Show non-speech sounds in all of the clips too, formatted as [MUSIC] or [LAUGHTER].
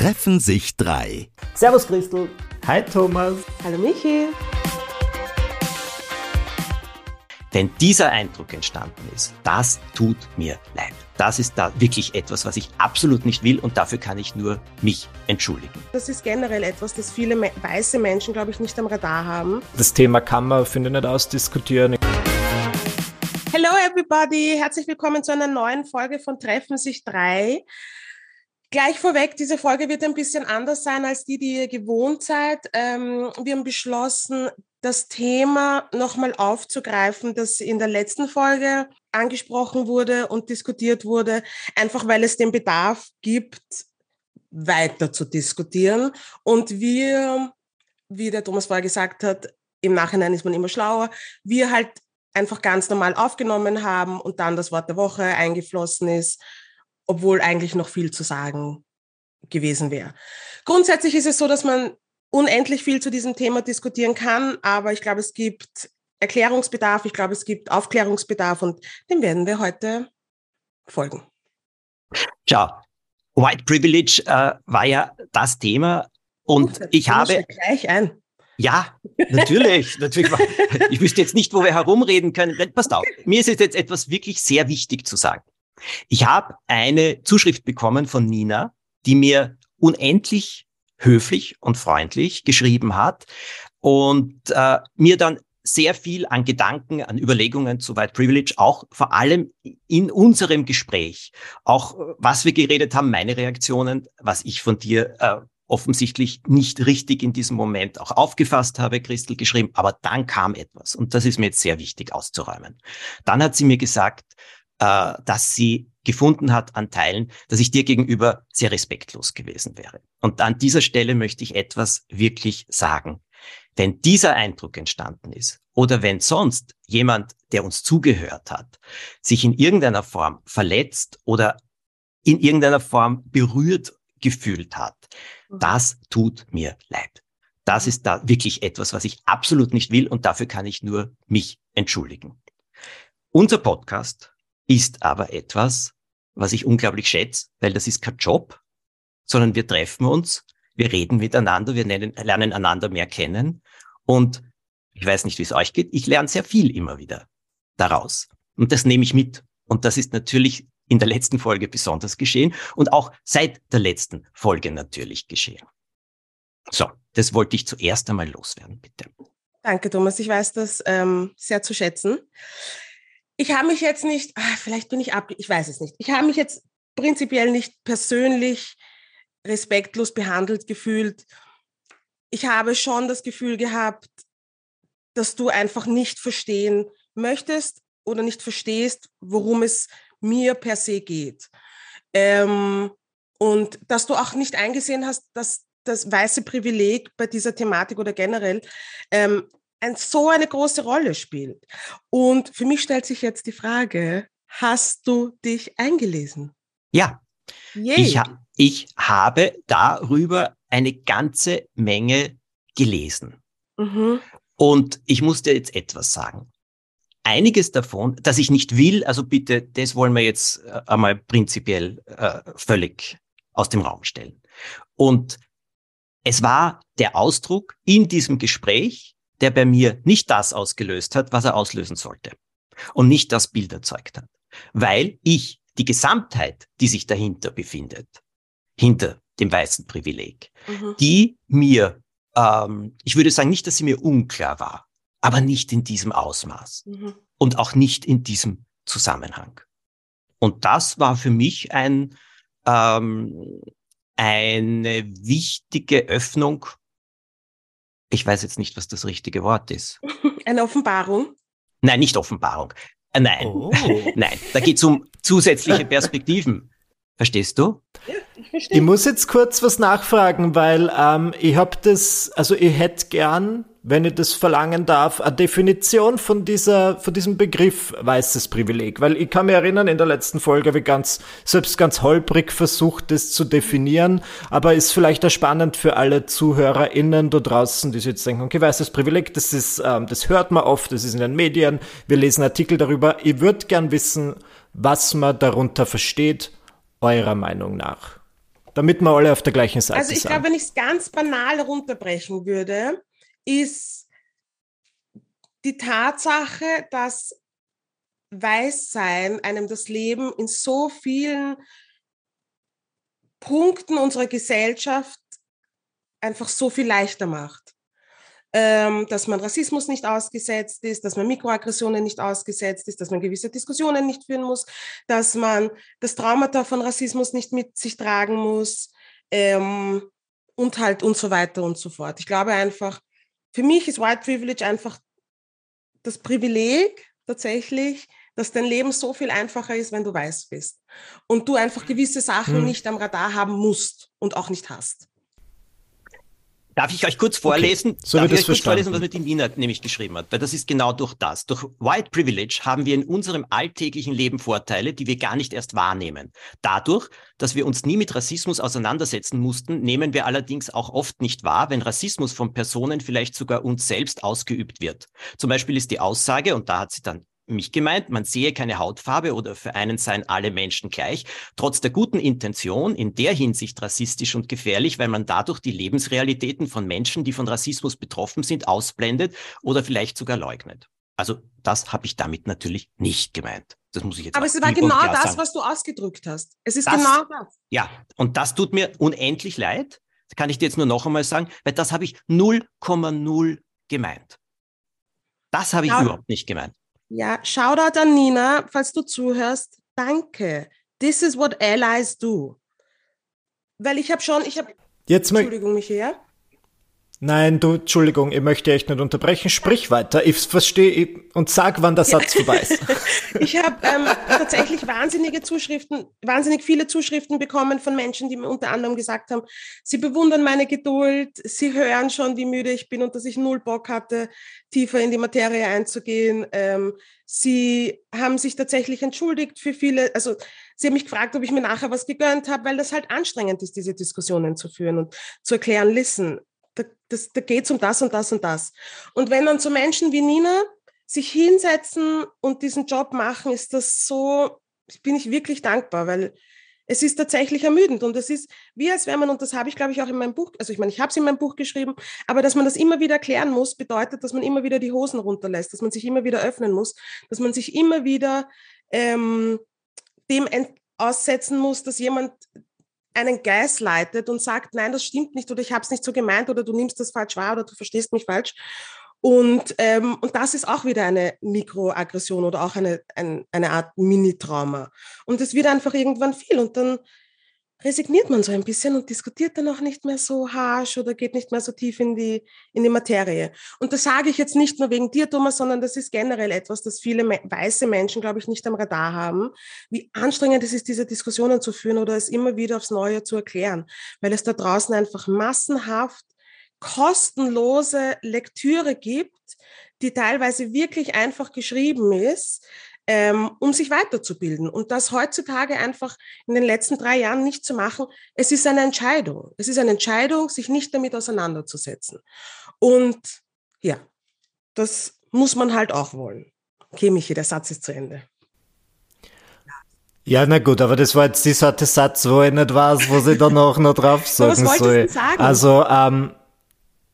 Treffen sich drei. Servus Christel. Hi Thomas. Hallo Michi. Wenn dieser Eindruck entstanden ist, das tut mir leid. Das ist da wirklich etwas, was ich absolut nicht will und dafür kann ich nur mich entschuldigen. Das ist generell etwas, das viele weiße Menschen, glaube ich, nicht am Radar haben. Das Thema kann man, finde ich, nicht ausdiskutieren. Hello everybody, herzlich willkommen zu einer neuen Folge von Treffen sich drei. Gleich vorweg, diese Folge wird ein bisschen anders sein als die, die ihr gewohnt seid. Ähm, wir haben beschlossen, das Thema nochmal aufzugreifen, das in der letzten Folge angesprochen wurde und diskutiert wurde, einfach weil es den Bedarf gibt, weiter zu diskutieren. Und wir, wie der Thomas vorher gesagt hat, im Nachhinein ist man immer schlauer, wir halt einfach ganz normal aufgenommen haben und dann das Wort der Woche eingeflossen ist obwohl eigentlich noch viel zu sagen gewesen wäre. Grundsätzlich ist es so, dass man unendlich viel zu diesem Thema diskutieren kann, aber ich glaube, es gibt Erklärungsbedarf, ich glaube, es gibt Aufklärungsbedarf und dem werden wir heute folgen. Tja, White Privilege äh, war ja das Thema und Gut, ich habe gleich ein. Ja, natürlich, [LAUGHS] natürlich. Ich wüsste jetzt nicht, wo wir herumreden können. Passt auf. Mir ist jetzt etwas wirklich sehr wichtig zu sagen. Ich habe eine Zuschrift bekommen von Nina, die mir unendlich höflich und freundlich geschrieben hat und äh, mir dann sehr viel an Gedanken, an Überlegungen zu White Privilege, auch vor allem in unserem Gespräch, auch was wir geredet haben, meine Reaktionen, was ich von dir äh, offensichtlich nicht richtig in diesem Moment auch aufgefasst habe, Christel geschrieben, aber dann kam etwas und das ist mir jetzt sehr wichtig auszuräumen. Dann hat sie mir gesagt, äh, dass sie gefunden hat an Teilen, dass ich dir gegenüber sehr respektlos gewesen wäre. Und an dieser Stelle möchte ich etwas wirklich sagen. Wenn dieser Eindruck entstanden ist oder wenn sonst jemand, der uns zugehört hat, sich in irgendeiner Form verletzt oder in irgendeiner Form berührt gefühlt hat, mhm. das tut mir leid. Das ist da wirklich etwas, was ich absolut nicht will und dafür kann ich nur mich entschuldigen. Unser Podcast ist aber etwas, was ich unglaublich schätze, weil das ist kein Job, sondern wir treffen uns, wir reden miteinander, wir nennen, lernen einander mehr kennen und ich weiß nicht, wie es euch geht, ich lerne sehr viel immer wieder daraus und das nehme ich mit und das ist natürlich in der letzten Folge besonders geschehen und auch seit der letzten Folge natürlich geschehen. So, das wollte ich zuerst einmal loswerden, bitte. Danke, Thomas. Ich weiß das ähm, sehr zu schätzen ich habe mich jetzt nicht, ach, vielleicht bin ich ab, ich weiß es nicht. Ich habe mich jetzt prinzipiell nicht persönlich respektlos behandelt gefühlt. Ich habe schon das Gefühl gehabt, dass du einfach nicht verstehen möchtest oder nicht verstehst, worum es mir per se geht. Ähm, und dass du auch nicht eingesehen hast, dass das weiße Privileg bei dieser Thematik oder generell ähm, ein, so eine große Rolle spielt. Und für mich stellt sich jetzt die Frage, hast du dich eingelesen? Ja, ich, ha ich habe darüber eine ganze Menge gelesen. Mhm. Und ich muss dir jetzt etwas sagen. Einiges davon, dass ich nicht will, also bitte, das wollen wir jetzt äh, einmal prinzipiell äh, völlig aus dem Raum stellen. Und es war der Ausdruck in diesem Gespräch, der bei mir nicht das ausgelöst hat, was er auslösen sollte und nicht das Bild erzeugt hat, weil ich die Gesamtheit, die sich dahinter befindet, hinter dem weißen Privileg, mhm. die mir, ähm, ich würde sagen nicht, dass sie mir unklar war, aber nicht in diesem Ausmaß mhm. und auch nicht in diesem Zusammenhang. Und das war für mich ein, ähm, eine wichtige Öffnung ich weiß jetzt nicht, was das richtige Wort ist. [LAUGHS] Eine Offenbarung? Nein, nicht Offenbarung. Äh, nein, oh. [LAUGHS] nein, da geht es um zusätzliche Perspektiven. Verstehst du? Ja, ich verstehe. Ich muss jetzt kurz was nachfragen, weil ähm, ich habe das, also ich hätte gern wenn ich das verlangen darf, eine Definition von dieser, von diesem Begriff weißes Privileg. Weil ich kann mich erinnern, in der letzten Folge habe ich ganz, selbst ganz holprig versucht, das zu definieren, aber ist vielleicht auch spannend für alle ZuhörerInnen da draußen, die sich jetzt denken, okay, weißes Privileg, das ist, ähm, das hört man oft, das ist in den Medien, wir lesen Artikel darüber. Ich würde gern wissen, was man darunter versteht, eurer Meinung nach. damit wir alle auf der gleichen Seite sind. Also ich glaube, wenn ich es ganz banal runterbrechen würde, ist die Tatsache, dass Weißsein einem das Leben in so vielen Punkten unserer Gesellschaft einfach so viel leichter macht. Ähm, dass man Rassismus nicht ausgesetzt ist, dass man Mikroaggressionen nicht ausgesetzt ist, dass man gewisse Diskussionen nicht führen muss, dass man das Traumata von Rassismus nicht mit sich tragen muss ähm, und halt und so weiter und so fort. Ich glaube einfach, für mich ist White Privilege einfach das Privileg tatsächlich, dass dein Leben so viel einfacher ist, wenn du weiß bist. Und du einfach gewisse Sachen hm. nicht am Radar haben musst und auch nicht hast. Darf ich euch kurz vorlesen? Okay. So Darf ich euch kurz vorlesen, was mit dem Wiener nämlich geschrieben hat? Weil das ist genau durch das. Durch White Privilege haben wir in unserem alltäglichen Leben Vorteile, die wir gar nicht erst wahrnehmen. Dadurch, dass wir uns nie mit Rassismus auseinandersetzen mussten, nehmen wir allerdings auch oft nicht wahr, wenn Rassismus von Personen vielleicht sogar uns selbst ausgeübt wird. Zum Beispiel ist die Aussage, und da hat sie dann mich gemeint, man sehe keine Hautfarbe oder für einen seien alle Menschen gleich, trotz der guten Intention in der Hinsicht rassistisch und gefährlich, weil man dadurch die Lebensrealitäten von Menschen, die von Rassismus betroffen sind, ausblendet oder vielleicht sogar leugnet. Also das habe ich damit natürlich nicht gemeint. Das muss ich jetzt Aber es war genau das, sagen. was du ausgedrückt hast. Es ist das, genau das. Ja, und das tut mir unendlich leid. Kann ich dir jetzt nur noch einmal sagen, weil das habe ich 0,0 gemeint. Das habe ich ja. überhaupt nicht gemeint. Ja, Shoutout an Nina, falls du zuhörst. Danke. This is what allies do. Weil ich habe schon, ich habe. Jetzt Entschuldigung, Michael. Nein, du, Entschuldigung, ich möchte echt nicht unterbrechen. Sprich weiter. Ich verstehe und sag, wann der Satz vorbei ist. [LAUGHS] ich habe ähm, tatsächlich wahnsinnige Zuschriften, wahnsinnig viele Zuschriften bekommen von Menschen, die mir unter anderem gesagt haben, sie bewundern meine Geduld, sie hören schon, wie müde ich bin und dass ich null Bock hatte, tiefer in die Materie einzugehen. Ähm, sie haben sich tatsächlich entschuldigt für viele, also sie haben mich gefragt, ob ich mir nachher was gegönnt habe, weil das halt anstrengend ist, diese Diskussionen zu führen und zu erklären, listen, da, das, da geht es um das und das und das. Und wenn dann so Menschen wie Nina sich hinsetzen und diesen Job machen, ist das so, bin ich wirklich dankbar, weil es ist tatsächlich ermüdend und es ist wie als wenn man, und das habe ich glaube ich auch in meinem Buch, also ich meine, ich habe es in meinem Buch geschrieben, aber dass man das immer wieder erklären muss, bedeutet, dass man immer wieder die Hosen runterlässt, dass man sich immer wieder öffnen muss, dass man sich immer wieder ähm, dem aussetzen muss, dass jemand einen Geist leitet und sagt, nein, das stimmt nicht oder ich habe es nicht so gemeint oder du nimmst das falsch wahr oder du verstehst mich falsch. Und, ähm, und das ist auch wieder eine Mikroaggression oder auch eine, ein, eine Art Mini-Trauma. Und es wird einfach irgendwann viel und dann resigniert man so ein bisschen und diskutiert dann auch nicht mehr so harsch oder geht nicht mehr so tief in die, in die Materie. Und das sage ich jetzt nicht nur wegen dir, Thomas, sondern das ist generell etwas, das viele weiße Menschen, glaube ich, nicht am Radar haben, wie anstrengend es ist, diese Diskussionen zu führen oder es immer wieder aufs Neue zu erklären, weil es da draußen einfach massenhaft kostenlose Lektüre gibt, die teilweise wirklich einfach geschrieben ist, ähm, um sich weiterzubilden. Und das heutzutage einfach in den letzten drei Jahren nicht zu machen, es ist eine Entscheidung. Es ist eine Entscheidung, sich nicht damit auseinanderzusetzen. Und ja, das muss man halt auch wollen. Okay, Michi, der Satz ist zu Ende. Ja, na gut, aber das war jetzt dieser Satz, wo ich nicht weiß, wo sie dann auch noch drauf [LAUGHS] sagen was soll. Sagen? Also, ähm,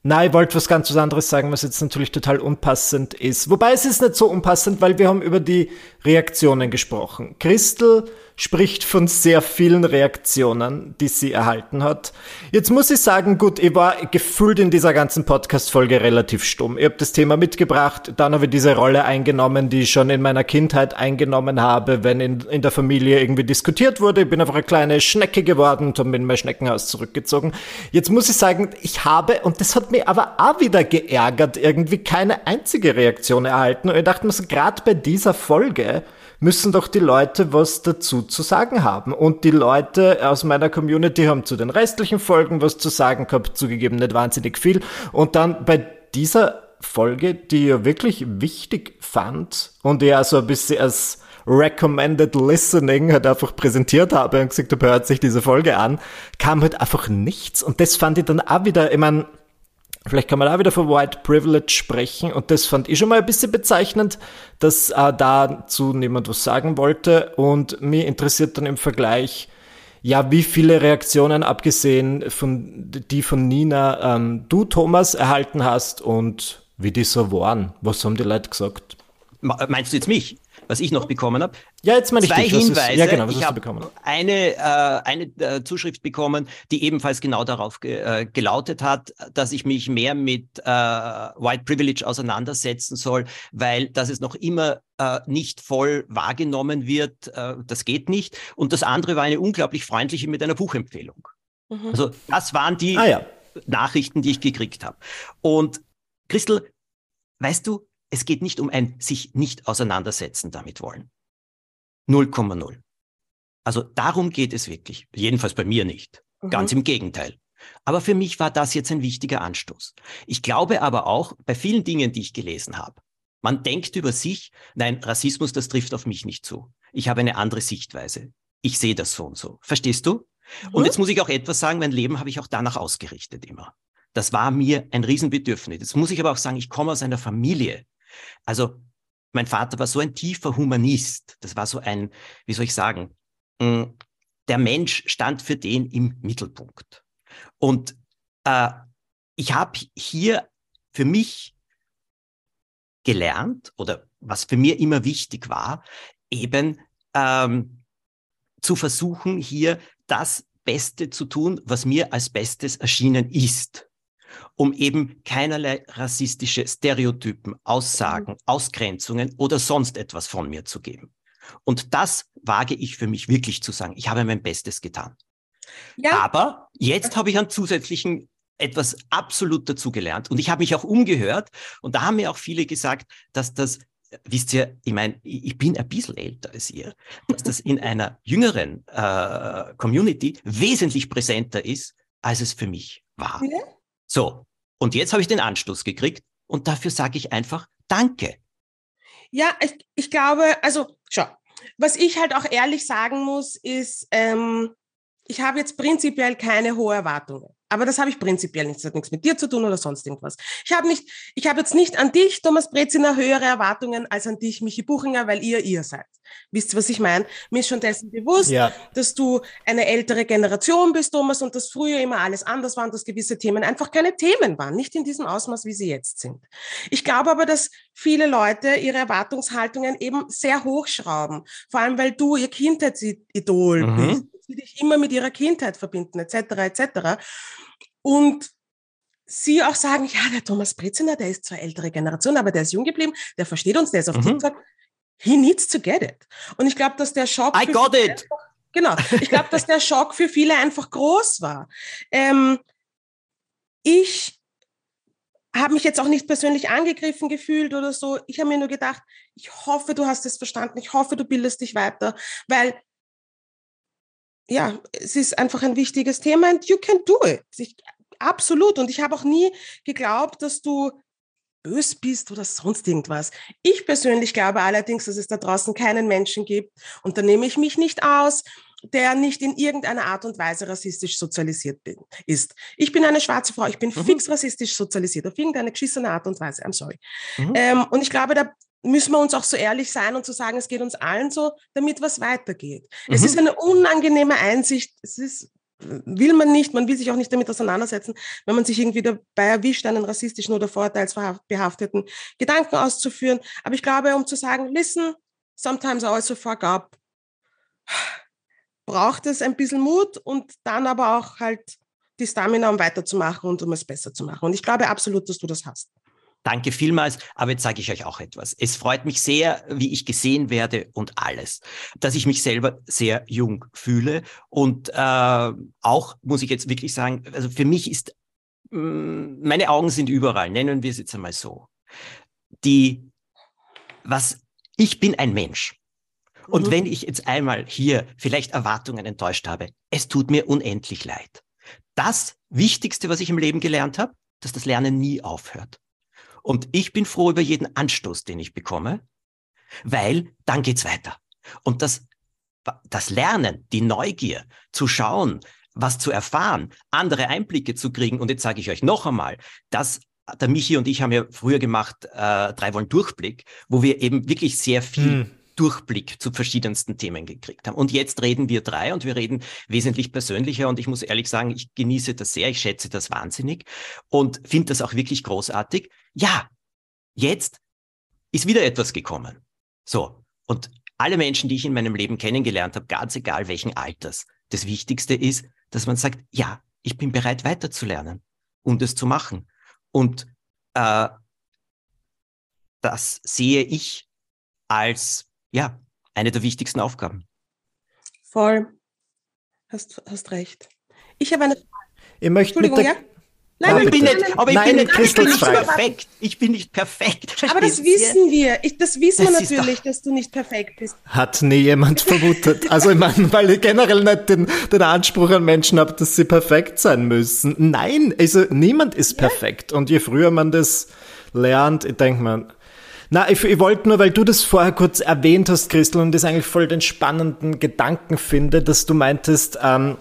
Nein, ich wollte was ganz was anderes sagen, was jetzt natürlich total unpassend ist. Wobei es ist nicht so unpassend, weil wir haben über die Reaktionen gesprochen. Christel spricht von sehr vielen Reaktionen, die sie erhalten hat. Jetzt muss ich sagen, gut, ich war gefühlt in dieser ganzen Podcast-Folge relativ stumm. Ich habe das Thema mitgebracht, dann habe ich diese Rolle eingenommen, die ich schon in meiner Kindheit eingenommen habe, wenn in, in der Familie irgendwie diskutiert wurde. Ich bin einfach eine kleine Schnecke geworden und bin in mein Schneckenhaus zurückgezogen. Jetzt muss ich sagen, ich habe, und das hat mich aber auch wieder geärgert, irgendwie keine einzige Reaktion erhalten. Und ich dachte mir so, gerade bei dieser Folge, müssen doch die Leute was dazu zu sagen haben. Und die Leute aus meiner Community haben zu den restlichen Folgen was zu sagen gehabt, zugegeben nicht wahnsinnig viel. Und dann bei dieser Folge, die ich wirklich wichtig fand und die so ein bisschen als Recommended Listening halt einfach präsentiert habe und gesagt habe, hört sich diese Folge an, kam halt einfach nichts. Und das fand ich dann auch wieder, ich meine, Vielleicht kann man da wieder von White Privilege sprechen und das fand ich schon mal ein bisschen bezeichnend, dass äh, dazu niemand was sagen wollte und mir interessiert dann im Vergleich, Ja, wie viele Reaktionen, abgesehen von die von Nina, ähm, du, Thomas, erhalten hast und wie die so waren? Was haben die Leute gesagt? Meinst du jetzt mich? Was ich noch bekommen habe. Ja, jetzt meine ich Zwei dich. Hinweise. Ist, ja, genau, was ich habe eine, äh, eine äh, Zuschrift bekommen, die ebenfalls genau darauf ge äh, gelautet hat, dass ich mich mehr mit äh, White Privilege auseinandersetzen soll, weil das es noch immer äh, nicht voll wahrgenommen wird. Äh, das geht nicht. Und das andere war eine unglaublich freundliche mit einer Buchempfehlung. Mhm. Also das waren die ah, ja. Nachrichten, die ich gekriegt habe. Und Christel, weißt du, es geht nicht um ein sich nicht auseinandersetzen damit wollen. 0,0. Also darum geht es wirklich. Jedenfalls bei mir nicht. Mhm. Ganz im Gegenteil. Aber für mich war das jetzt ein wichtiger Anstoß. Ich glaube aber auch bei vielen Dingen, die ich gelesen habe, man denkt über sich, nein, Rassismus, das trifft auf mich nicht zu. Ich habe eine andere Sichtweise. Ich sehe das so und so. Verstehst du? Mhm. Und jetzt muss ich auch etwas sagen, mein Leben habe ich auch danach ausgerichtet immer. Das war mir ein Riesenbedürfnis. Jetzt muss ich aber auch sagen, ich komme aus einer Familie, also mein Vater war so ein tiefer Humanist. Das war so ein, wie soll ich sagen, mm, der Mensch stand für den im Mittelpunkt. Und äh, ich habe hier für mich gelernt oder was für mir immer wichtig war, eben ähm, zu versuchen, hier das Beste zu tun, was mir als Bestes erschienen ist um eben keinerlei rassistische Stereotypen, Aussagen, mhm. Ausgrenzungen oder sonst etwas von mir zu geben. Und das wage ich für mich wirklich zu sagen. Ich habe mein Bestes getan. Ja. Aber jetzt habe ich einen zusätzlichen etwas absolut dazugelernt und ich habe mich auch umgehört und da haben mir auch viele gesagt, dass das wisst ihr, ich meine, ich bin ein bisschen älter als ihr, dass das in einer jüngeren äh, Community wesentlich präsenter ist, als es für mich war. Ja. So, und jetzt habe ich den Anstoß gekriegt und dafür sage ich einfach Danke. Ja, ich, ich glaube, also schau, was ich halt auch ehrlich sagen muss, ist, ähm, ich habe jetzt prinzipiell keine hohe Erwartungen. Aber das habe ich prinzipiell nicht. Das hat nichts mit dir zu tun oder sonst irgendwas. Ich habe nicht, ich habe jetzt nicht an dich, Thomas Breziner, höhere Erwartungen als an dich, Michi Buchinger, weil ihr ihr seid. Wisst ihr, was ich meine? Mir ist schon dessen bewusst, ja. dass du eine ältere Generation bist, Thomas, und dass früher immer alles anders war und dass gewisse Themen einfach keine Themen waren, nicht in diesem Ausmaß, wie sie jetzt sind. Ich glaube aber, dass viele Leute ihre Erwartungshaltungen eben sehr hochschrauben. Vor allem, weil du ihr Kindheitsidol mhm. bist die dich immer mit ihrer Kindheit verbinden, etc., etc. Und sie auch sagen, ja, der Thomas Breziner, der ist zwar ältere Generation, aber der ist jung geblieben, der versteht uns, der ist auf mhm. TikTok. He needs to get it. Und ich glaube, dass der Schock. I got it! Einfach, genau. Ich glaube, dass der Schock für viele einfach groß war. Ähm, ich habe mich jetzt auch nicht persönlich angegriffen gefühlt oder so. Ich habe mir nur gedacht, ich hoffe, du hast es verstanden. Ich hoffe, du bildest dich weiter, weil ja, es ist einfach ein wichtiges Thema and you can do it. Ich, absolut. Und ich habe auch nie geglaubt, dass du bös bist oder sonst irgendwas. Ich persönlich glaube allerdings, dass es da draußen keinen Menschen gibt, und da nehme ich mich nicht aus, der nicht in irgendeiner Art und Weise rassistisch sozialisiert bin, ist. Ich bin eine schwarze Frau, ich bin mhm. fix rassistisch sozialisiert, auf irgendeine geschissene Art und Weise, I'm sorry. Mhm. Ähm, und ich glaube, da müssen wir uns auch so ehrlich sein und zu sagen, es geht uns allen so, damit was weitergeht. Mhm. Es ist eine unangenehme Einsicht. Es ist, will man nicht, man will sich auch nicht damit auseinandersetzen, wenn man sich irgendwie dabei erwischt, einen rassistischen oder vorurteilsbehafteten Gedanken auszuführen. Aber ich glaube, um zu sagen, listen, sometimes I also fuck up, braucht es ein bisschen Mut und dann aber auch halt die Stamina, um weiterzumachen und um es besser zu machen. Und ich glaube absolut, dass du das hast. Danke vielmals, aber jetzt sage ich euch auch etwas. Es freut mich sehr, wie ich gesehen werde und alles, dass ich mich selber sehr jung fühle und äh, auch muss ich jetzt wirklich sagen, also für mich ist mh, mm, meine Augen sind überall, nennen wir es jetzt einmal so. Die was ich bin ein Mensch. Und mhm. wenn ich jetzt einmal hier vielleicht Erwartungen enttäuscht habe, es tut mir unendlich leid. Das Wichtigste, was ich im Leben gelernt habe, dass das Lernen nie aufhört. Und ich bin froh über jeden Anstoß, den ich bekomme, weil dann geht's weiter. Und das, das Lernen, die Neugier zu schauen, was zu erfahren, andere Einblicke zu kriegen. Und jetzt sage ich euch noch einmal, dass der Michi und ich haben ja früher gemacht, äh, drei Wollen Durchblick, wo wir eben wirklich sehr viel hm. Durchblick zu verschiedensten Themen gekriegt haben. Und jetzt reden wir drei und wir reden wesentlich persönlicher und ich muss ehrlich sagen, ich genieße das sehr, ich schätze das wahnsinnig und finde das auch wirklich großartig. Ja, jetzt ist wieder etwas gekommen. So. Und alle Menschen, die ich in meinem Leben kennengelernt habe, ganz egal welchen Alters, das Wichtigste ist, dass man sagt, ja, ich bin bereit weiterzulernen und es zu machen. Und äh, das sehe ich als ja eine der wichtigsten Aufgaben. Voll. Hast, hast recht. Ich habe eine Ich möchte mit der, ja? Nein, aber ich bin nicht, aber ich bin nicht, ich bin nicht perfekt. Ich bin nicht perfekt. Aber das wissen wir. Ich, das wissen wir natürlich, dass du nicht perfekt bist. Hat nie jemand vermutet. Also ich meine, weil ich generell nicht den, den Anspruch an Menschen habe, dass sie perfekt sein müssen. Nein, also niemand ist perfekt. Und je früher man das lernt, ich denke mal, na, ich, ich wollte nur, weil du das vorher kurz erwähnt hast, Christel, und das eigentlich voll den spannenden Gedanken finde, dass du meintest, ähm,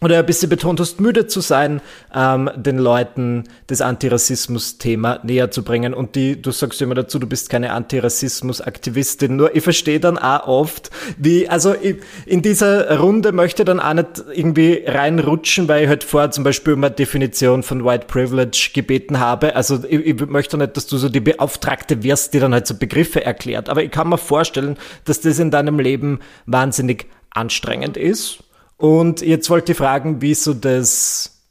oder ein bisschen betont hast, müde zu sein, ähm, den Leuten das Antirassismus-Thema näher zu bringen. Und die, du sagst immer dazu, du bist keine Antirassismus-Aktivistin. Nur ich verstehe dann auch oft, wie, also ich, in dieser Runde möchte dann auch nicht irgendwie reinrutschen, weil ich halt vorher zum Beispiel um eine Definition von White Privilege gebeten habe. Also ich, ich möchte nicht, dass du so die Beauftragte wirst, die dann halt so Begriffe erklärt. Aber ich kann mir vorstellen, dass das in deinem Leben wahnsinnig anstrengend ist und jetzt wollte ich fragen, wie so das,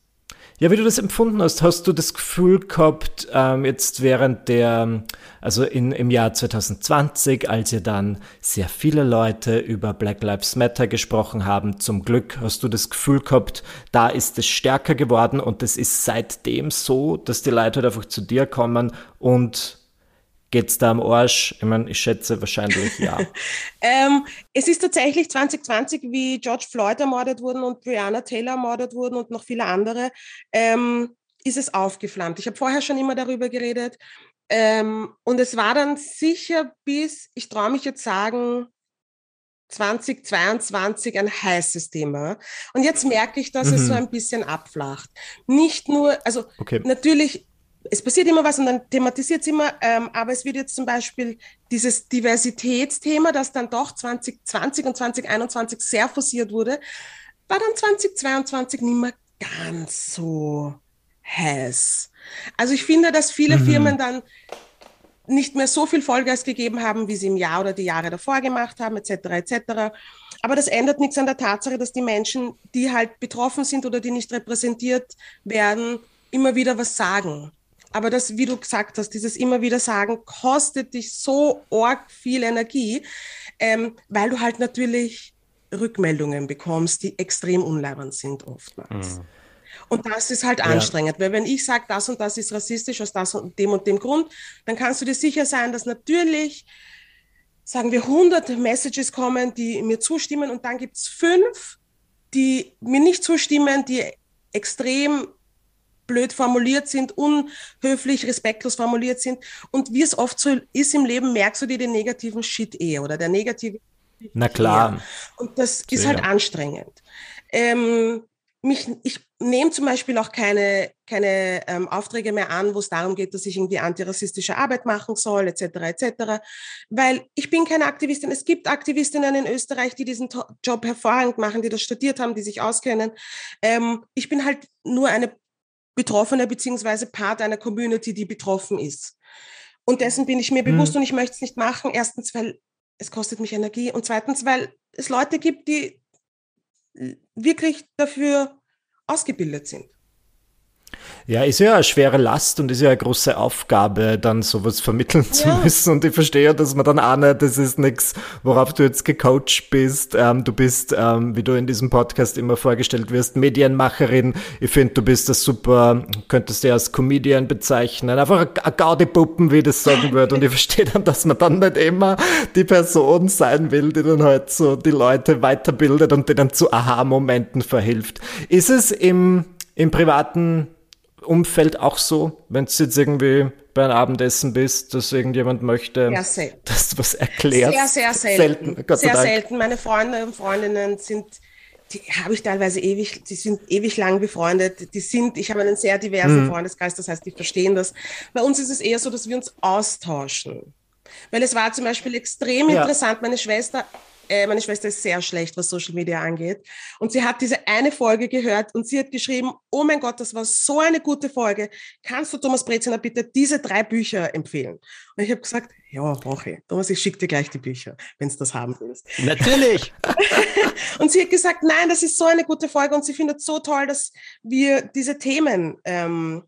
ja, wie du das empfunden hast. Hast du das Gefühl gehabt, ähm, jetzt während der, also in, im Jahr 2020, als ihr dann sehr viele Leute über Black Lives Matter gesprochen haben, zum Glück hast du das Gefühl gehabt, da ist es stärker geworden und es ist seitdem so, dass die Leute halt einfach zu dir kommen und Geht's da am Arsch? Ich meine, ich schätze wahrscheinlich ja. [LAUGHS] ähm, es ist tatsächlich 2020, wie George Floyd ermordet wurden und Breonna Taylor ermordet wurden und noch viele andere, ähm, ist es aufgeflammt. Ich habe vorher schon immer darüber geredet. Ähm, und es war dann sicher bis, ich traue mich jetzt sagen, 2022 ein heißes Thema. Und jetzt merke ich, dass mhm. es so ein bisschen abflacht. Nicht nur, also okay. natürlich es passiert immer was und dann thematisiert es immer, ähm, aber es wird jetzt zum Beispiel dieses Diversitätsthema, das dann doch 2020 und 2021 sehr forciert wurde, war dann 2022 nicht mehr ganz so heiß. Also ich finde, dass viele mhm. Firmen dann nicht mehr so viel Vollgas gegeben haben, wie sie im Jahr oder die Jahre davor gemacht haben, etc. etc. Aber das ändert nichts an der Tatsache, dass die Menschen, die halt betroffen sind oder die nicht repräsentiert werden, immer wieder was sagen. Aber das, wie du gesagt hast, dieses immer wieder sagen, kostet dich so arg viel Energie, ähm, weil du halt natürlich Rückmeldungen bekommst, die extrem unleibend sind oftmals. Mhm. Und das ist halt anstrengend, ja. weil wenn ich sage, das und das ist rassistisch aus das und dem und dem Grund, dann kannst du dir sicher sein, dass natürlich, sagen wir, 100 Messages kommen, die mir zustimmen und dann gibt es fünf, die mir nicht zustimmen, die extrem blöd formuliert sind, unhöflich, respektlos formuliert sind. Und wie es oft so ist im Leben, merkst du dir den negativen Shit eher oder der negative. Na klar. Eher. Und das ist halt anstrengend. Ähm, mich, ich nehme zum Beispiel auch keine, keine ähm, Aufträge mehr an, wo es darum geht, dass ich irgendwie antirassistische Arbeit machen soll, etc., etc., weil ich bin keine Aktivistin. Es gibt Aktivistinnen in Österreich, die diesen Job hervorragend machen, die das studiert haben, die sich auskennen. Ähm, ich bin halt nur eine Betroffene beziehungsweise Part einer Community, die betroffen ist. Und dessen bin ich mir bewusst mhm. und ich möchte es nicht machen. Erstens, weil es kostet mich Energie und zweitens, weil es Leute gibt, die wirklich dafür ausgebildet sind. Ja, ist ja eine schwere Last und ist ja eine große Aufgabe, dann sowas vermitteln zu ja. müssen. Und ich verstehe ja, dass man dann auch nicht, das ist nichts, worauf du jetzt gecoacht bist. Ähm, du bist, ähm, wie du in diesem Podcast immer vorgestellt wirst, Medienmacherin. Ich finde, du bist das super, könntest du als Comedian bezeichnen. Einfach ein Gaudi-Puppen, wie das sagen würde. Und ich verstehe dann, dass man dann nicht immer die Person sein will, die dann halt so die Leute weiterbildet und denen zu Aha-Momenten verhilft. Ist es im, im privaten Umfeld auch so, wenn du jetzt irgendwie bei einem Abendessen bist, dass irgendjemand möchte, dass du was erklärst? Sehr, sehr selten. selten sehr selten. Meine Freunde und Freundinnen sind, die habe ich teilweise ewig, die sind ewig lang befreundet. Die sind, ich habe einen sehr diversen mhm. Freundeskreis, das heißt, die verstehen das. Bei uns ist es eher so, dass wir uns austauschen. Weil es war zum Beispiel extrem ja. interessant. Meine Schwester äh, meine Schwester ist sehr schlecht, was Social Media angeht. Und sie hat diese eine Folge gehört und sie hat geschrieben, oh mein Gott, das war so eine gute Folge. Kannst du Thomas Breziner bitte diese drei Bücher empfehlen? Und ich habe gesagt, ja, brauche ich. Thomas, ich schicke dir gleich die Bücher, wenn du das haben willst. Natürlich. [LAUGHS] und sie hat gesagt, nein, das ist so eine gute Folge und sie findet so toll, dass wir diese Themen ähm,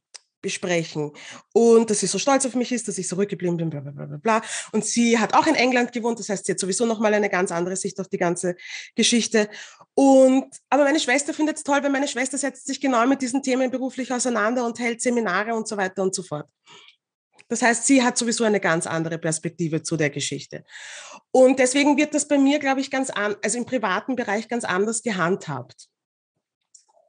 besprechen. Und dass sie so stolz auf mich ist, dass ich zurückgeblieben bin, bla, bla, bla, bla. Und sie hat auch in England gewohnt, das heißt, sie hat sowieso nochmal eine ganz andere Sicht auf die ganze Geschichte. Und, aber meine Schwester findet es toll, weil meine Schwester setzt sich genau mit diesen Themen beruflich auseinander und hält Seminare und so weiter und so fort. Das heißt, sie hat sowieso eine ganz andere Perspektive zu der Geschichte. Und deswegen wird das bei mir, glaube ich, ganz an, also im privaten Bereich ganz anders gehandhabt.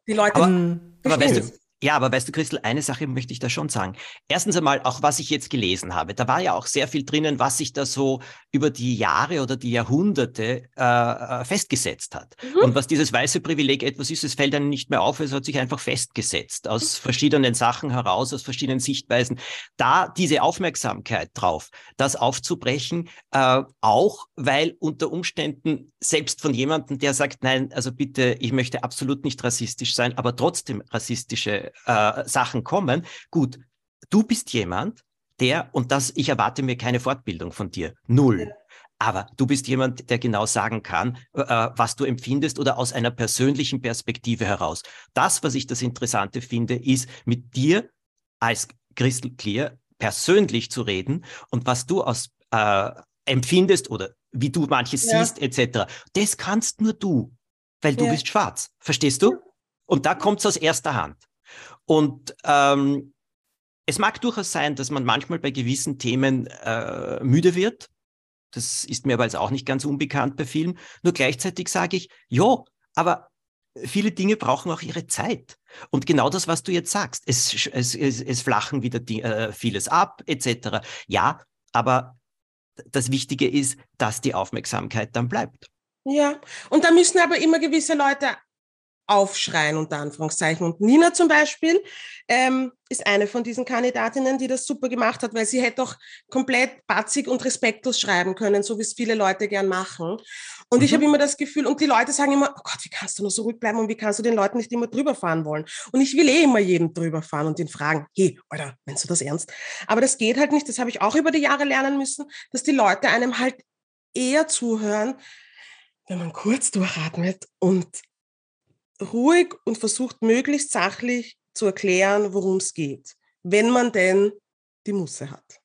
Die Leute. Aber, aber weißt du, ja, aber weißt du, Christel, eine Sache möchte ich da schon sagen. Erstens einmal, auch was ich jetzt gelesen habe, da war ja auch sehr viel drinnen, was sich da so über die Jahre oder die Jahrhunderte äh, äh festgesetzt hat. Mhm. Und was dieses weiße Privileg etwas ist, es fällt dann nicht mehr auf, es hat sich einfach festgesetzt aus mhm. verschiedenen Sachen heraus, aus verschiedenen Sichtweisen. Da diese Aufmerksamkeit drauf, das aufzubrechen, äh, auch weil unter Umständen selbst von jemandem, der sagt, nein, also bitte, ich möchte absolut nicht rassistisch sein, aber trotzdem rassistische äh, Sachen kommen. Gut, du bist jemand, der, und das, ich erwarte mir keine Fortbildung von dir, null. Aber du bist jemand, der genau sagen kann, äh, was du empfindest oder aus einer persönlichen Perspektive heraus. Das, was ich das Interessante finde, ist, mit dir als Crystal Clear persönlich zu reden und was du aus äh, empfindest oder wie du manches ja. siehst, etc. Das kannst nur du, weil du ja. bist schwarz. Verstehst du? Und da kommt es aus erster Hand. Und ähm, es mag durchaus sein, dass man manchmal bei gewissen Themen äh, müde wird. Das ist mir aber jetzt auch nicht ganz unbekannt bei vielen. Nur gleichzeitig sage ich, ja, aber viele Dinge brauchen auch ihre Zeit. Und genau das, was du jetzt sagst, es, es, es, es flachen wieder die, äh, vieles ab, etc. Ja, aber das Wichtige ist, dass die Aufmerksamkeit dann bleibt. Ja, und da müssen aber immer gewisse Leute aufschreien, unter Anführungszeichen. Und Nina zum Beispiel ähm, ist eine von diesen Kandidatinnen, die das super gemacht hat, weil sie hätte auch komplett batzig und respektlos schreiben können, so wie es viele Leute gern machen. Und mhm. ich habe immer das Gefühl, und die Leute sagen immer, oh Gott, wie kannst du nur so ruhig bleiben und wie kannst du den Leuten nicht immer drüber fahren wollen? Und ich will eh immer jedem drüber fahren und ihn fragen, hey, Alter, meinst du das ernst? Aber das geht halt nicht, das habe ich auch über die Jahre lernen müssen, dass die Leute einem halt eher zuhören, wenn man kurz durchatmet und ruhig und versucht möglichst sachlich zu erklären, worum es geht, wenn man denn die Musse hat.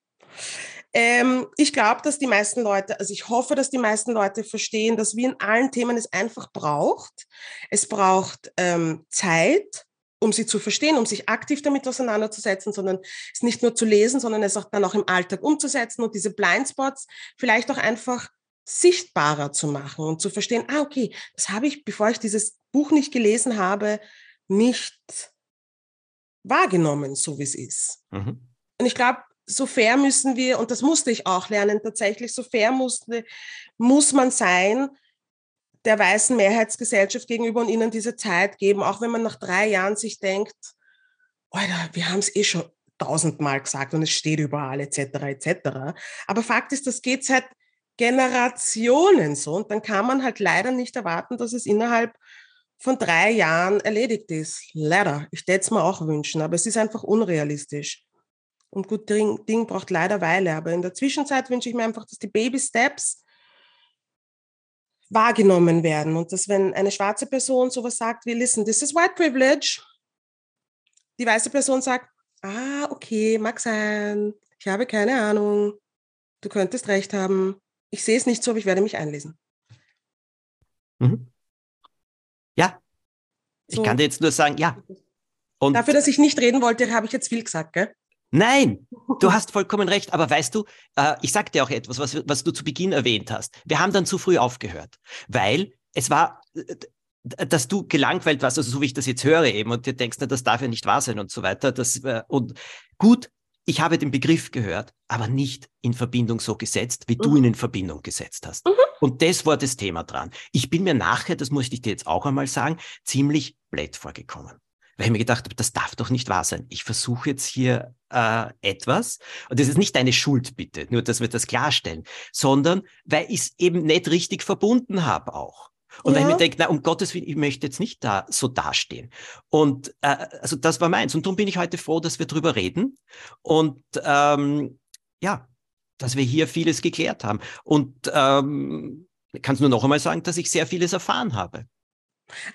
Ähm, ich glaube, dass die meisten Leute, also ich hoffe, dass die meisten Leute verstehen, dass wie in allen Themen es einfach braucht. Es braucht ähm, Zeit, um sie zu verstehen, um sich aktiv damit auseinanderzusetzen, sondern es nicht nur zu lesen, sondern es auch dann auch im Alltag umzusetzen und diese Blindspots vielleicht auch einfach sichtbarer zu machen und zu verstehen, ah, okay, das habe ich, bevor ich dieses Buch nicht gelesen habe, nicht wahrgenommen, so wie es ist. Mhm. Und ich glaube, so fair müssen wir, und das musste ich auch lernen, tatsächlich, so fair musste, muss man sein, der weißen Mehrheitsgesellschaft gegenüber und ihnen diese Zeit geben, auch wenn man nach drei Jahren sich denkt, Alter, wir haben es eh schon tausendmal gesagt und es steht überall, etc., etc. Aber Fakt ist, das geht seit Generationen so. Und dann kann man halt leider nicht erwarten, dass es innerhalb von drei Jahren erledigt ist. Leider. Ich hätte es mir auch wünschen, aber es ist einfach unrealistisch. Und gut, Ding, Ding braucht leider Weile. Aber in der Zwischenzeit wünsche ich mir einfach, dass die Baby Steps wahrgenommen werden und dass wenn eine schwarze Person sowas sagt wie, listen, this is white privilege, die weiße Person sagt, ah, okay, mag sein, ich habe keine Ahnung, du könntest recht haben, ich sehe es nicht so, aber ich werde mich einlesen. Mhm. Ich so. kann dir jetzt nur sagen, ja. Und Dafür, dass ich nicht reden wollte, habe ich jetzt viel gesagt, gell? Nein, du [LAUGHS] hast vollkommen recht. Aber weißt du, äh, ich sag dir auch etwas, was, was du zu Beginn erwähnt hast. Wir haben dann zu früh aufgehört, weil es war, äh, dass du gelangweilt warst, also so wie ich das jetzt höre eben, und dir denkst, na, das darf ja nicht wahr sein und so weiter. Das, äh, und gut, ich habe den Begriff gehört, aber nicht in Verbindung so gesetzt, wie mhm. du ihn in Verbindung gesetzt hast. Mhm. Und das war das Thema dran. Ich bin mir nachher, das muss ich dir jetzt auch einmal sagen, ziemlich blöd vorgekommen. weil ich mir gedacht habe, das darf doch nicht wahr sein. Ich versuche jetzt hier äh, etwas, und das ist nicht deine Schuld, bitte, nur dass wir das klarstellen, sondern weil ich es eben nicht richtig verbunden habe auch. Und ja. weil ich mir denke, na, um Gottes Willen, ich möchte jetzt nicht da so dastehen. Und äh, also das war meins. Und darum bin ich heute froh, dass wir drüber reden. Und ähm, ja, dass wir hier vieles geklärt haben. Und ähm, ich kann es nur noch einmal sagen, dass ich sehr vieles erfahren habe.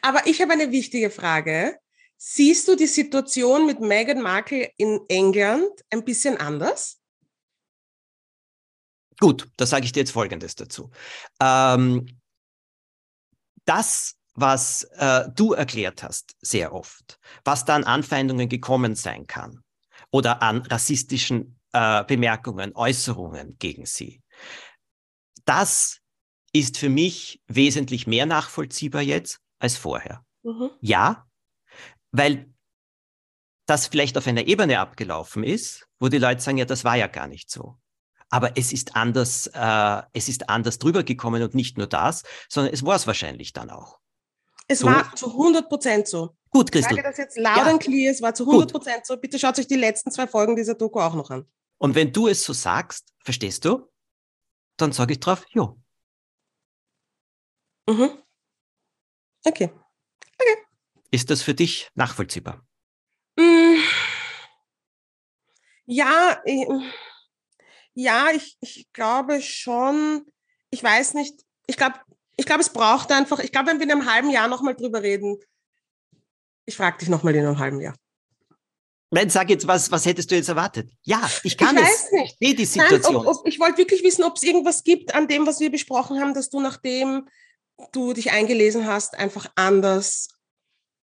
Aber ich habe eine wichtige Frage. Siehst du die Situation mit Meghan Markle in England ein bisschen anders? Gut, da sage ich dir jetzt Folgendes dazu. Ähm, das, was äh, du erklärt hast, sehr oft, was da an Anfeindungen gekommen sein kann oder an rassistischen äh, Bemerkungen, Äußerungen gegen sie, das ist für mich wesentlich mehr nachvollziehbar jetzt als vorher. Mhm. Ja, weil das vielleicht auf einer Ebene abgelaufen ist, wo die Leute sagen, ja, das war ja gar nicht so. Aber es ist anders, äh, es ist anders drüber gekommen und nicht nur das, sondern es war es wahrscheinlich dann auch. Es so. war zu 100 Prozent so. Gut, Christel. Ich sage das jetzt laut ja. und clear, es war zu 100 Prozent so. Bitte schaut euch die letzten zwei Folgen dieser Doku auch noch an. Und wenn du es so sagst, verstehst du? Dann sage ich drauf, jo. Mhm. Okay. Okay. Ist das für dich nachvollziehbar? Mm. Ja, ich, ja, ich, ich glaube schon. Ich weiß nicht. Ich glaube, ich glaube, es braucht einfach. Ich glaube, wenn wir in einem halben Jahr nochmal drüber reden, ich frage dich nochmal in einem halben Jahr. Nein, sag jetzt, was, was hättest du jetzt erwartet? Ja, ich kann ich es. Weiß nicht. Nee, die Situation. Nein, ob, ob, ich wollte wirklich wissen, ob es irgendwas gibt an dem, was wir besprochen haben, dass du nachdem du dich eingelesen hast, einfach anders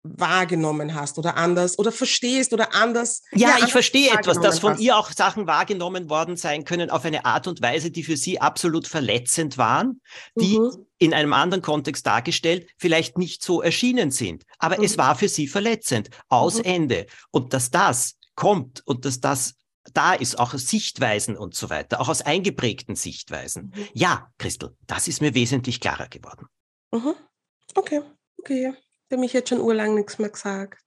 wahrgenommen hast oder anders oder verstehst oder anders. Ja, ja ich verstehe etwas, dass von hast. ihr auch Sachen wahrgenommen worden sein können auf eine Art und Weise, die für sie absolut verletzend waren, die mhm. in einem anderen Kontext dargestellt vielleicht nicht so erschienen sind. Aber mhm. es war für sie verletzend. Aus mhm. Ende. Und dass das kommt und dass das da ist, auch aus Sichtweisen und so weiter, auch aus eingeprägten Sichtweisen. Mhm. Ja, Christel, das ist mir wesentlich klarer geworden. Mhm. Okay, okay. Der mich jetzt schon urlang nichts mehr gesagt.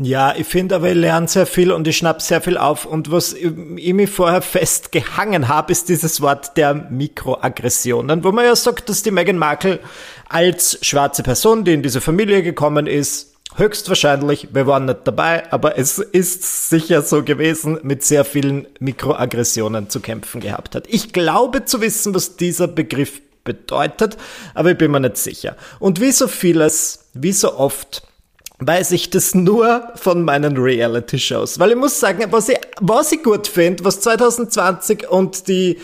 Ja, ich finde aber, ich lerne sehr viel und ich schnapp sehr viel auf. Und was ich mir vorher festgehangen habe, ist dieses Wort der Mikroaggressionen, wo man ja sagt, dass die Meghan Markle als schwarze Person, die in diese Familie gekommen ist, höchstwahrscheinlich, wir waren nicht dabei, aber es ist sicher so gewesen, mit sehr vielen Mikroaggressionen zu kämpfen gehabt hat. Ich glaube zu wissen, was dieser Begriff bedeutet, aber ich bin mir nicht sicher. Und wie so vieles, wie so oft, weiß ich das nur von meinen Reality-Shows. Weil ich muss sagen, was ich, was ich gut finde, was 2020 und die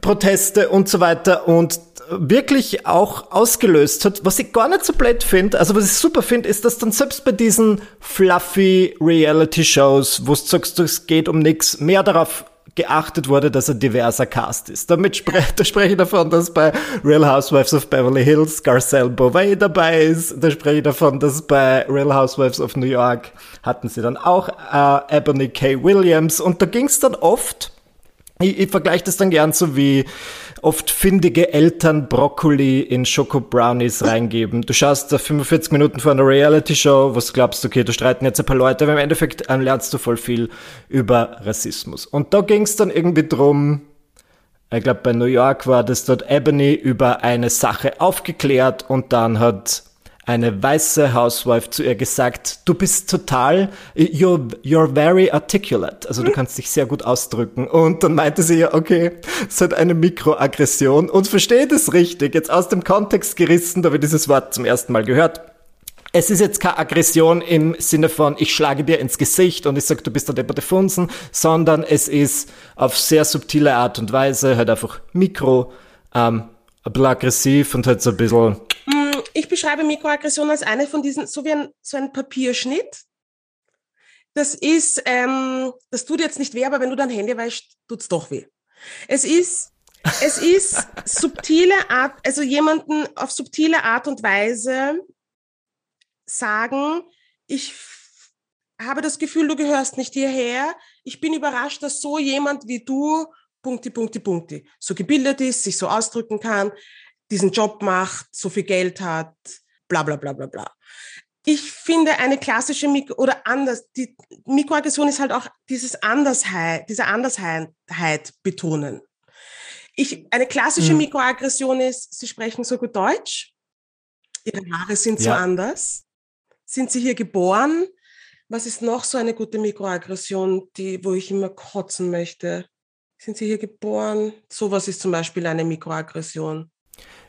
Proteste und so weiter und wirklich auch ausgelöst hat, was ich gar nicht so blöd finde, also was ich super finde, ist, dass dann selbst bei diesen fluffy Reality-Shows, wo du sagst, es geht um nichts, mehr darauf geachtet wurde, dass ein diverser Cast ist. Damit spre [LAUGHS] da spreche ich davon, dass bei Real Housewives of Beverly Hills Garcelle Beauvais dabei ist. Da spreche ich davon, dass bei Real Housewives of New York hatten sie dann auch äh, Ebony K. Williams. Und da ging es dann oft ich, ich vergleiche das dann gern so wie oft findige Eltern Brokkoli in Schoko Brownies reingeben. Du schaust da 45 Minuten vor einer Reality-Show, was glaubst du, okay, da streiten jetzt ein paar Leute, aber im Endeffekt ähm, lernst du voll viel über Rassismus. Und da ging es dann irgendwie drum, ich glaube bei New York war das dort Ebony über eine Sache aufgeklärt und dann hat eine weiße Housewife zu ihr gesagt, du bist total, you're, you're very articulate, also du kannst dich sehr gut ausdrücken. Und dann meinte sie ja, okay, es hat eine Mikroaggression und versteht es richtig, jetzt aus dem Kontext gerissen, da ich dieses Wort zum ersten Mal gehört. Es ist jetzt keine Aggression im Sinne von, ich schlage dir ins Gesicht und ich sag, du bist der depperte Funsen, sondern es ist auf sehr subtile Art und Weise halt einfach mikro, ähm, ein bisschen aggressiv und halt so ein bisschen ich beschreibe Mikroaggression als eine von diesen, so wie ein, so ein Papierschnitt. Das ist, ähm, das tut jetzt nicht weh, aber wenn du dein Handy weißt, tut's doch weh. Es ist, es ist [LAUGHS] subtile Art, also jemanden auf subtile Art und Weise sagen, ich habe das Gefühl, du gehörst nicht hierher. Ich bin überrascht, dass so jemand wie du, Punkti, Punkti, Punkti, so gebildet ist, sich so ausdrücken kann diesen Job macht, so viel Geld hat, bla bla bla bla bla. ich finde eine klassische Mikro oder anders, die Mikroaggression ist halt auch dieses Andersheit, diese Andersheit betonen. Ich, eine klassische mhm. Mikroaggression ist, Sie sprechen so gut Deutsch, Ihre Haare sind ja. so anders, sind Sie hier geboren? Was ist noch so eine gute Mikroaggression, die, wo ich immer kotzen möchte? Sind Sie hier geboren? Sowas ist zum Beispiel eine Mikroaggression.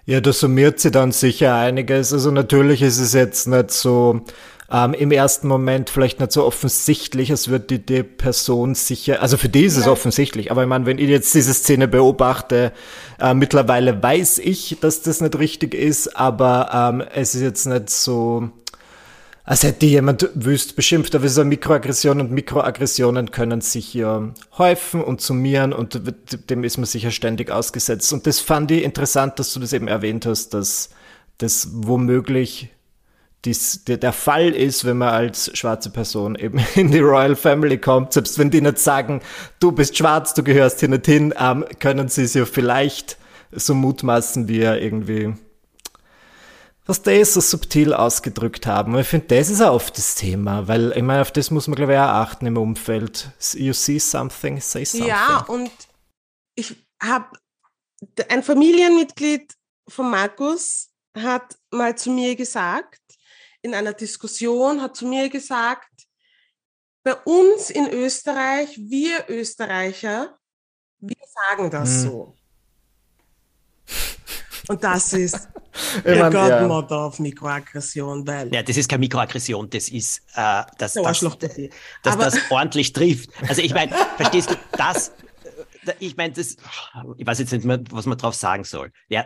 Ja, da summiert sie dann sicher einiges. Also natürlich ist es jetzt nicht so ähm, im ersten Moment vielleicht nicht so offensichtlich, als würde die, die Person sicher, also für die ist es ja. offensichtlich, aber ich meine, wenn ich jetzt diese Szene beobachte, äh, mittlerweile weiß ich, dass das nicht richtig ist, aber ähm, es ist jetzt nicht so, als hätte jemand wüst beschimpft, aber es ist eine Mikroaggression und Mikroaggressionen können sich ja häufen und summieren und dem ist man sicher ständig ausgesetzt. Und das fand ich interessant, dass du das eben erwähnt hast, dass das womöglich dies, der, der Fall ist, wenn man als schwarze Person eben [LAUGHS] in die Royal Family kommt, selbst wenn die nicht sagen, du bist schwarz, du gehörst hier nicht hin, ähm, können sie es ja vielleicht so mutmaßen, wie er irgendwie was die so subtil ausgedrückt haben. Und ich finde, das ist auch oft das Thema, weil ich meine, auf das muss man, glaube ich, auch achten im Umfeld. You see something, say something. Ja, und ich habe ein Familienmitglied von Markus hat mal zu mir gesagt, in einer Diskussion hat zu mir gesagt, bei uns in Österreich, wir Österreicher, wir sagen das hm. so. Und das ist der Godmother ja. auf Mikroaggression, weil. Ja, das ist keine Mikroaggression, das ist, äh, das, so, das, das, dass das ordentlich trifft. Also ich meine, [LAUGHS] verstehst du, das, ich meine, das, ich weiß jetzt nicht mehr, was man drauf sagen soll. Ja,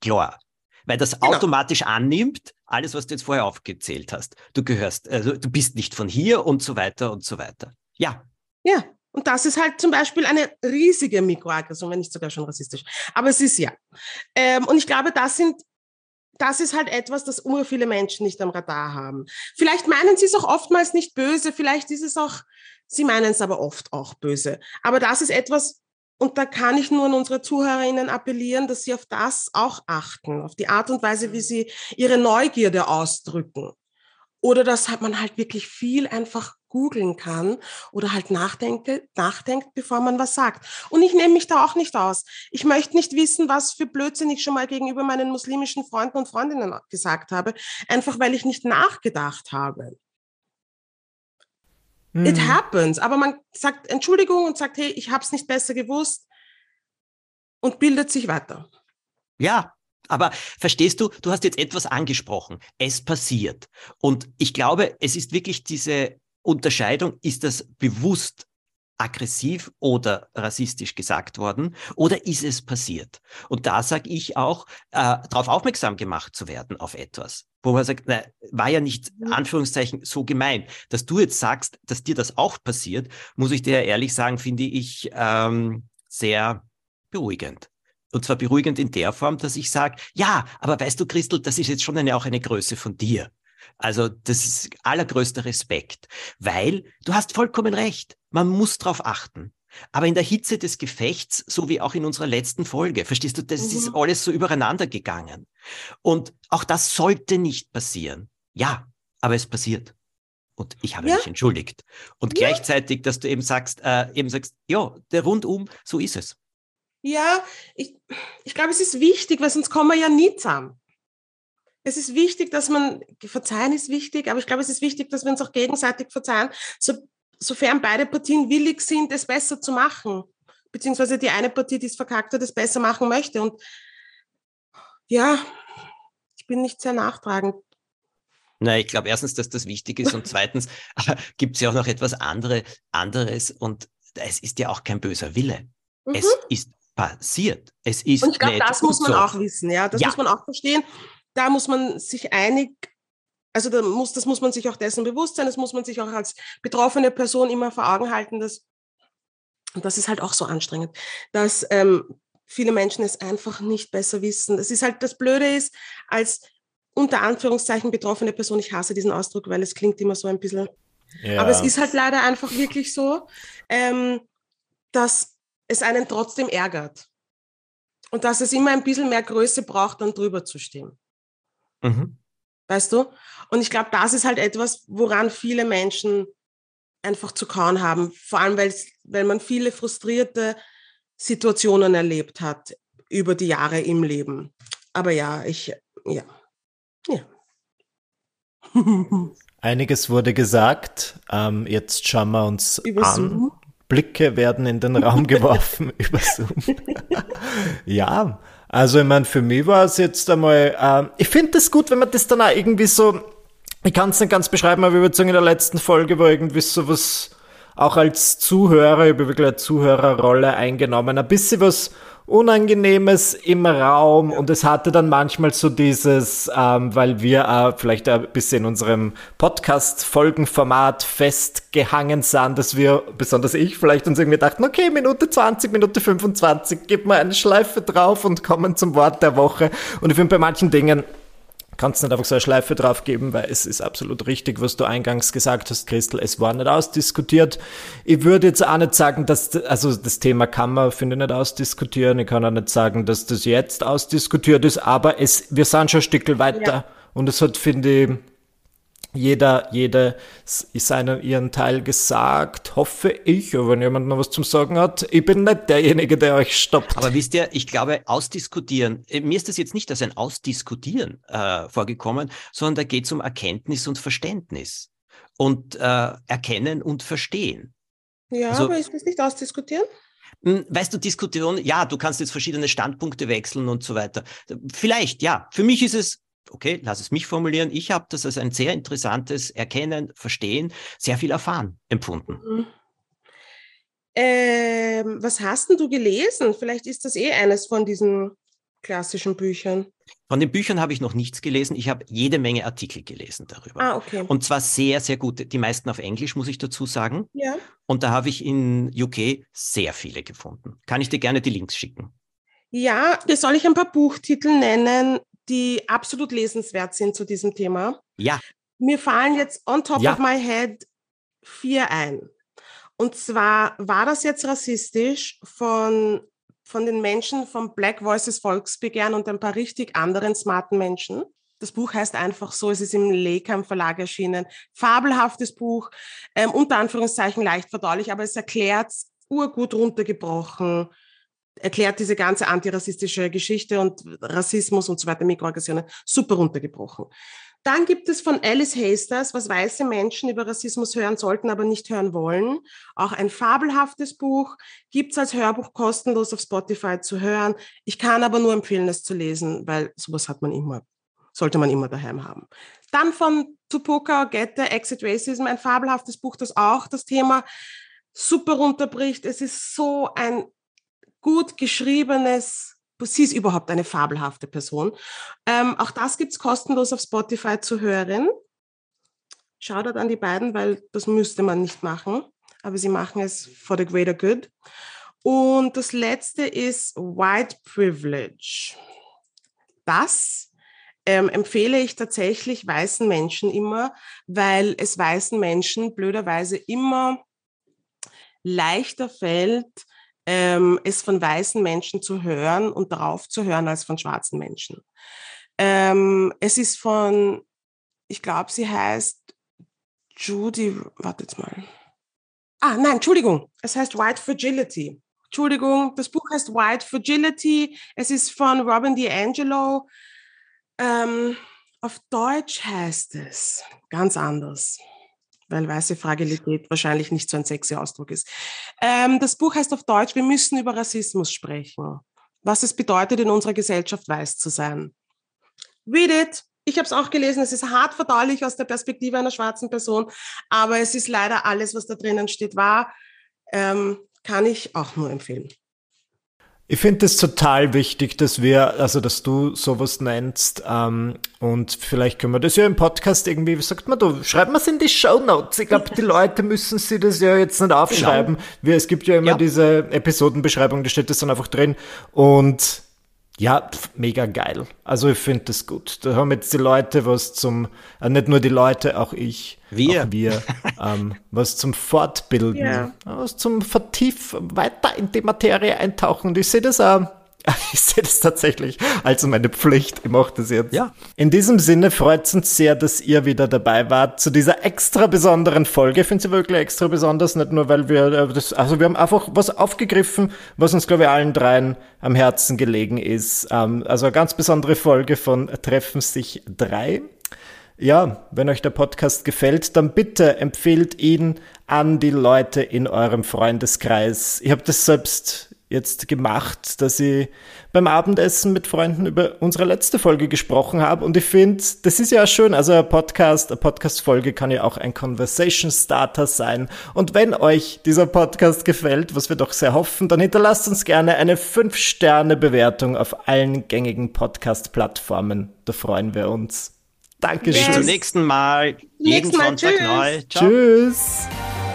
klar. Weil das genau. automatisch annimmt, alles, was du jetzt vorher aufgezählt hast. Du gehörst, also du bist nicht von hier und so weiter und so weiter. Ja. Ja, und das ist halt zum Beispiel eine riesige Mikroaggression, wenn nicht sogar schon rassistisch. Aber es ist ja. Ähm, und ich glaube, das sind das ist halt etwas, das ur viele Menschen nicht am Radar haben. Vielleicht meinen sie es auch oftmals nicht böse, vielleicht ist es auch, sie meinen es aber oft auch böse. Aber das ist etwas, und da kann ich nur an unsere Zuhörerinnen appellieren, dass sie auf das auch achten, auf die Art und Weise, wie sie ihre Neugierde ausdrücken. Oder dass man halt wirklich viel einfach googeln kann oder halt nachdenke, nachdenkt, bevor man was sagt. Und ich nehme mich da auch nicht aus. Ich möchte nicht wissen, was für Blödsinn ich schon mal gegenüber meinen muslimischen Freunden und Freundinnen gesagt habe, einfach weil ich nicht nachgedacht habe. Hm. It happens. Aber man sagt Entschuldigung und sagt, hey, ich habe es nicht besser gewusst und bildet sich weiter. Ja, aber verstehst du, du hast jetzt etwas angesprochen. Es passiert. Und ich glaube, es ist wirklich diese Unterscheidung, ist das bewusst aggressiv oder rassistisch gesagt worden oder ist es passiert? Und da sage ich auch, äh, darauf aufmerksam gemacht zu werden auf etwas, wo man sagt, na, war ja nicht Anführungszeichen so gemeint. Dass du jetzt sagst, dass dir das auch passiert, muss ich dir ehrlich sagen, finde ich ähm, sehr beruhigend. Und zwar beruhigend in der Form, dass ich sage, ja, aber weißt du, Christel, das ist jetzt schon eine, auch eine Größe von dir. Also das ist allergrößter Respekt, weil du hast vollkommen recht. Man muss darauf achten. Aber in der Hitze des Gefechts, so wie auch in unserer letzten Folge, verstehst du, das mhm. ist alles so übereinander gegangen. Und auch das sollte nicht passieren. Ja, aber es passiert. Und ich habe ja. mich entschuldigt. Und ja. gleichzeitig, dass du eben sagst, äh, eben sagst, ja, der Rundum, so ist es. Ja, ich, ich glaube, es ist wichtig, weil sonst kommen wir ja nie zusammen es ist wichtig, dass man, verzeihen ist wichtig, aber ich glaube, es ist wichtig, dass wir uns auch gegenseitig verzeihen, so, sofern beide Partien willig sind, es besser zu machen, beziehungsweise die eine Partie, die es verkackt hat, es besser machen möchte. Und ja, ich bin nicht sehr nachtragend. Na, ich glaube erstens, dass das wichtig ist und [LAUGHS] zweitens gibt es ja auch noch etwas andere, anderes und es ist ja auch kein böser Wille. Mhm. Es ist passiert. Es ist und ich glaube, das muss man so. auch wissen, ja, das ja. muss man auch verstehen da muss man sich einig, also da muss, das muss man sich auch dessen bewusst sein, das muss man sich auch als betroffene Person immer vor Augen halten, dass, und das ist halt auch so anstrengend, dass ähm, viele Menschen es einfach nicht besser wissen. Das ist halt, das Blöde ist, als unter Anführungszeichen betroffene Person, ich hasse diesen Ausdruck, weil es klingt immer so ein bisschen, ja. aber es ist halt leider einfach wirklich so, ähm, dass es einen trotzdem ärgert. Und dass es immer ein bisschen mehr Größe braucht, dann drüber zu stehen. Mhm. Weißt du? Und ich glaube, das ist halt etwas, woran viele Menschen einfach zu kauen haben. Vor allem, weil man viele frustrierte Situationen erlebt hat über die Jahre im Leben. Aber ja, ich, ja, ja. [LAUGHS] Einiges wurde gesagt. Ähm, jetzt schauen wir uns über an. Zoom. Blicke werden in den Raum [LAUGHS] geworfen [LAUGHS] über Zoom. [LAUGHS] ja, also ich meine, für mich war es jetzt einmal, äh, ich finde es gut, wenn man das dann auch irgendwie so, ich kann es nicht ganz beschreiben, aber ich würde sagen, in der letzten Folge war irgendwie so was, auch als Zuhörer, ich habe wirklich eine Zuhörerrolle eingenommen, ein bisschen was Unangenehmes im Raum und es hatte dann manchmal so dieses, ähm, weil wir äh, vielleicht ein bisschen in unserem Podcast-Folgenformat festgehangen sind, dass wir, besonders ich, vielleicht uns irgendwie dachten, okay, Minute 20, Minute 25, gib mal eine Schleife drauf und kommen zum Wort der Woche. Und ich finde bei manchen Dingen, kannst nicht einfach so eine Schleife drauf geben, weil es ist absolut richtig, was du eingangs gesagt hast, Christel. Es war nicht ausdiskutiert. Ich würde jetzt auch nicht sagen, dass, also das Thema kann man, finde ich, nicht ausdiskutieren. Ich kann auch nicht sagen, dass das jetzt ausdiskutiert ist, aber es, wir sind schon ein Stück weiter. Ja. Und es hat, finde ich, jeder, jede seinen ihren Teil gesagt, hoffe ich. Aber wenn jemand noch was zum Sagen hat, ich bin nicht derjenige, der euch stoppt. Aber wisst ihr, ich glaube, ausdiskutieren, äh, mir ist das jetzt nicht als ein Ausdiskutieren äh, vorgekommen, sondern da geht es um Erkenntnis und Verständnis und äh, Erkennen und Verstehen. Ja, also, aber ist das nicht ausdiskutieren? Hm, weißt du, Diskussion, ja, du kannst jetzt verschiedene Standpunkte wechseln und so weiter. Vielleicht, ja. Für mich ist es okay, lass es mich formulieren, ich habe das als ein sehr interessantes Erkennen, Verstehen, sehr viel erfahren empfunden. Mhm. Ähm, was hast denn du gelesen? Vielleicht ist das eh eines von diesen klassischen Büchern. Von den Büchern habe ich noch nichts gelesen. Ich habe jede Menge Artikel gelesen darüber. Ah, okay. Und zwar sehr, sehr gut. Die meisten auf Englisch, muss ich dazu sagen. Ja. Und da habe ich in UK sehr viele gefunden. Kann ich dir gerne die Links schicken? Ja, soll ich ein paar Buchtitel nennen, die absolut lesenswert sind zu diesem Thema. Ja. Mir fallen jetzt on top ja. of my head vier ein. Und zwar war das jetzt rassistisch von, von den Menschen vom Black Voices Volksbegehren und ein paar richtig anderen smarten Menschen. Das Buch heißt einfach so, es ist im Lekam Verlag erschienen. Fabelhaftes Buch, ähm, unter Anführungszeichen leicht verdaulich, aber es erklärt urgut runtergebrochen, erklärt diese ganze antirassistische Geschichte und Rassismus und so weiter, Mikroaggressionen, super runtergebrochen. Dann gibt es von Alice Hasters, was weiße Menschen über Rassismus hören sollten, aber nicht hören wollen. Auch ein fabelhaftes Buch, gibt es als Hörbuch kostenlos auf Spotify zu hören. Ich kann aber nur empfehlen, es zu lesen, weil sowas hat man immer, sollte man immer daheim haben. Dann von Tupoka Ogette, Exit Racism, ein fabelhaftes Buch, das auch das Thema super runterbricht. Es ist so ein gut geschriebenes, sie ist überhaupt eine fabelhafte Person. Ähm, auch das gibt es kostenlos auf Spotify zu hören. Shoutout an die beiden, weil das müsste man nicht machen, aber sie machen es for the greater good. Und das letzte ist White Privilege. Das ähm, empfehle ich tatsächlich weißen Menschen immer, weil es weißen Menschen blöderweise immer leichter fällt, ähm, es von weißen Menschen zu hören und darauf zu hören als von schwarzen Menschen. Ähm, es ist von, ich glaube, sie heißt Judy, wartet mal. Ah, nein, Entschuldigung, es heißt White Fragility. Entschuldigung, das Buch heißt White Fragility. Es ist von Robin DiAngelo. Ähm, auf Deutsch heißt es ganz anders weil weiße Fragilität wahrscheinlich nicht so ein sexy Ausdruck ist. Ähm, das Buch heißt auf Deutsch, wir müssen über Rassismus sprechen. Was es bedeutet, in unserer Gesellschaft weiß zu sein. Read it. Ich habe es auch gelesen. Es ist hart verdaulich aus der Perspektive einer schwarzen Person, aber es ist leider alles, was da drinnen steht, wahr. Ähm, kann ich auch nur empfehlen. Ich finde es total wichtig, dass wir, also dass du sowas nennst ähm, und vielleicht können wir das ja im Podcast irgendwie, wie sagt man da, schreiben wir es in die Show Notes. Ich glaube, die Leute müssen sich das ja jetzt nicht aufschreiben. Genau. Wir, es gibt ja immer ja. diese Episodenbeschreibung, da steht das dann einfach drin und ja, mega geil. Also ich finde das gut. Da haben jetzt die Leute was zum, äh, nicht nur die Leute, auch ich, wir, auch wir [LAUGHS] ähm, was zum Fortbilden, yeah. was zum Vertief weiter in die Materie eintauchen. Und ich sehe das auch [LAUGHS] Ich sehe das tatsächlich als meine Pflicht. Ich mache das jetzt. Ja. In diesem Sinne freut es uns sehr, dass ihr wieder dabei wart zu dieser extra besonderen Folge. Ich finde sie wirklich extra besonders, nicht nur, weil wir äh, das, also wir haben einfach was aufgegriffen, was uns, glaube ich, allen dreien am Herzen gelegen ist. Ähm, also eine ganz besondere Folge von Treffen sich drei. Ja, wenn euch der Podcast gefällt, dann bitte empfehlt ihn an die Leute in eurem Freundeskreis. Ich habe das selbst jetzt gemacht, dass ich beim Abendessen mit Freunden über unsere letzte Folge gesprochen habe und ich finde, das ist ja schön, also ein Podcast, eine Podcast-Folge kann ja auch ein Conversation Starter sein und wenn euch dieser Podcast gefällt, was wir doch sehr hoffen, dann hinterlasst uns gerne eine 5-Sterne-Bewertung auf allen gängigen Podcast-Plattformen, da freuen wir uns. Dankeschön. Bis zum nächsten Mal. Jeden Nächsten Mal. Sonntag Tschüss. neu. Ciao. Tschüss.